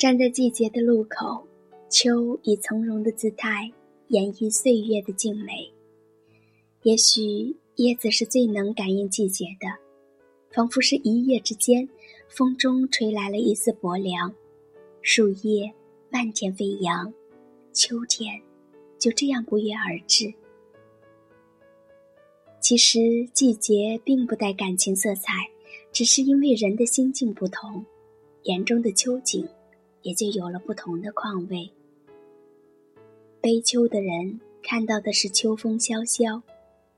站在季节的路口，秋以从容的姿态演绎岁月的静美。也许叶子是最能感应季节的，仿佛是一夜之间，风中吹来了一丝薄凉，树叶漫天飞扬，秋天就这样不约而至。其实季节并不带感情色彩，只是因为人的心境不同，眼中的秋景也就有了不同的况味。悲秋的人看到的是秋风萧萧。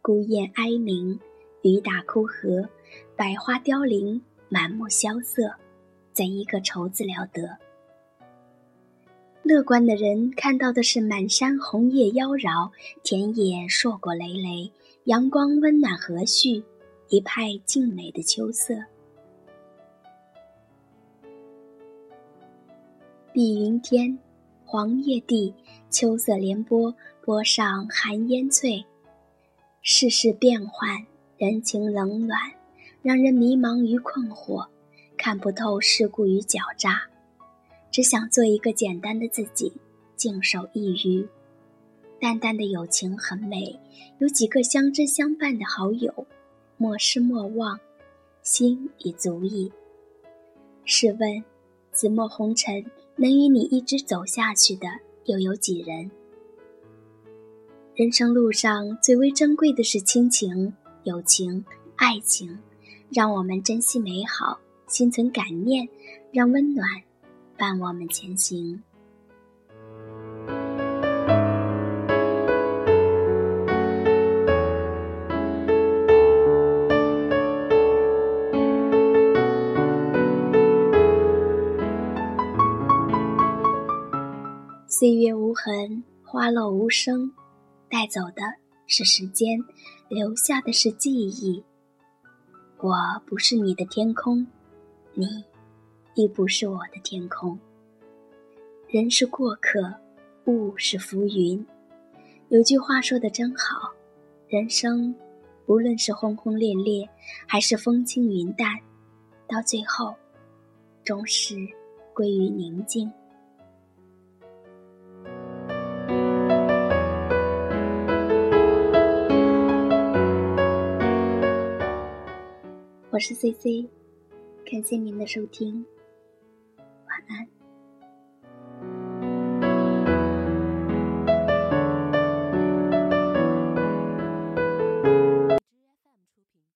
孤雁哀鸣，雨打枯荷，百花凋零，满目萧瑟，怎一个愁字了得？乐观的人看到的是满山红叶妖娆，田野硕果累累，阳光温暖和煦，一派静美的秋色。碧云天，黄叶地，秋色连波，波上寒烟翠。世事变幻，人情冷暖，让人迷茫与困惑，看不透世故与狡诈，只想做一个简单的自己，静守一隅。淡淡的友情很美，有几个相知相伴的好友，莫失莫忘，心已足矣。试问，紫陌红尘，能与你一直走下去的，又有几人？人生路上最为珍贵的是亲情、友情、爱情，让我们珍惜美好，心存感念，让温暖伴我们前行。岁月无痕，花落无声。带走的是时间，留下的是记忆。我不是你的天空，你亦不是我的天空。人是过客，物是浮云。有句话说的真好，人生无论是轰轰烈烈，还是风轻云淡，到最后，终是归于宁静。我是 C C，感谢您的收听，晚安。